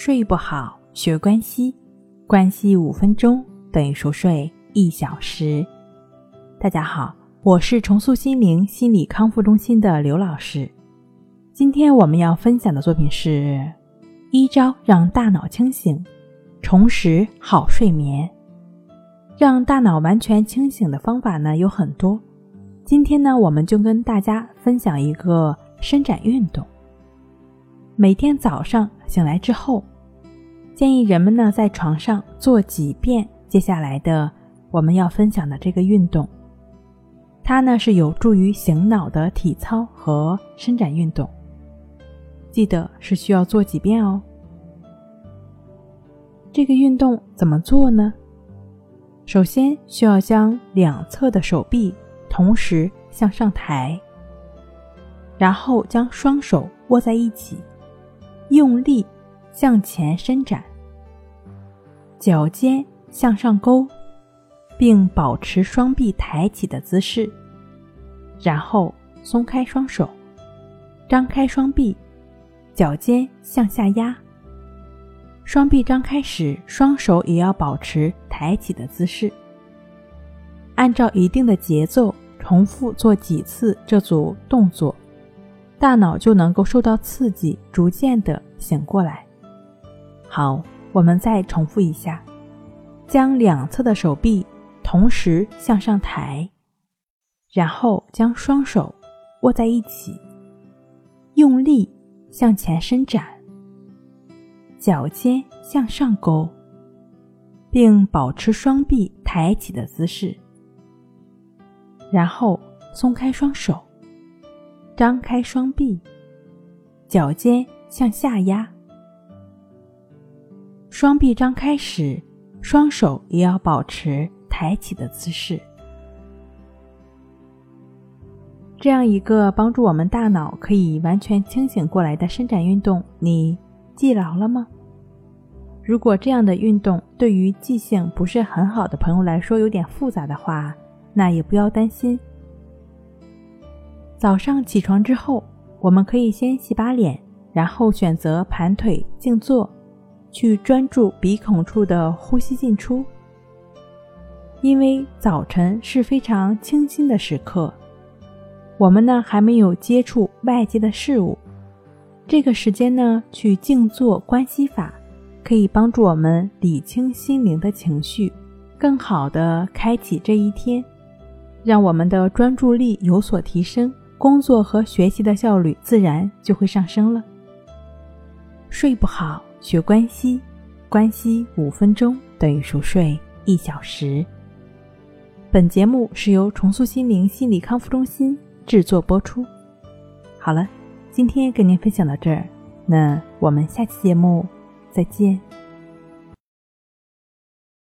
睡不好，学关西，关系五分钟等于熟睡一小时。大家好，我是重塑心灵心理康复中心的刘老师。今天我们要分享的作品是一招让大脑清醒，重拾好睡眠。让大脑完全清醒的方法呢有很多，今天呢我们就跟大家分享一个伸展运动。每天早上醒来之后，建议人们呢在床上做几遍接下来的我们要分享的这个运动。它呢是有助于醒脑的体操和伸展运动。记得是需要做几遍哦。这个运动怎么做呢？首先需要将两侧的手臂同时向上抬，然后将双手握在一起。用力向前伸展，脚尖向上勾，并保持双臂抬起的姿势。然后松开双手，张开双臂，脚尖向下压。双臂张开时，双手也要保持抬起的姿势。按照一定的节奏重复做几次这组动作。大脑就能够受到刺激，逐渐的醒过来。好，我们再重复一下：将两侧的手臂同时向上抬，然后将双手握在一起，用力向前伸展，脚尖向上勾，并保持双臂抬起的姿势，然后松开双手。张开双臂，脚尖向下压。双臂张开时，双手也要保持抬起的姿势。这样一个帮助我们大脑可以完全清醒过来的伸展运动，你记牢了吗？如果这样的运动对于记性不是很好的朋友来说有点复杂的话，那也不要担心。早上起床之后，我们可以先洗把脸，然后选择盘腿静坐，去专注鼻孔处的呼吸进出。因为早晨是非常清新的时刻，我们呢还没有接触外界的事物，这个时间呢去静坐观息法，可以帮助我们理清心灵的情绪，更好的开启这一天，让我们的专注力有所提升。工作和学习的效率自然就会上升了。睡不好，学关西，关西五分钟等于熟睡一小时。本节目是由重塑心灵心理康复中心制作播出。好了，今天跟您分享到这儿，那我们下期节目再见。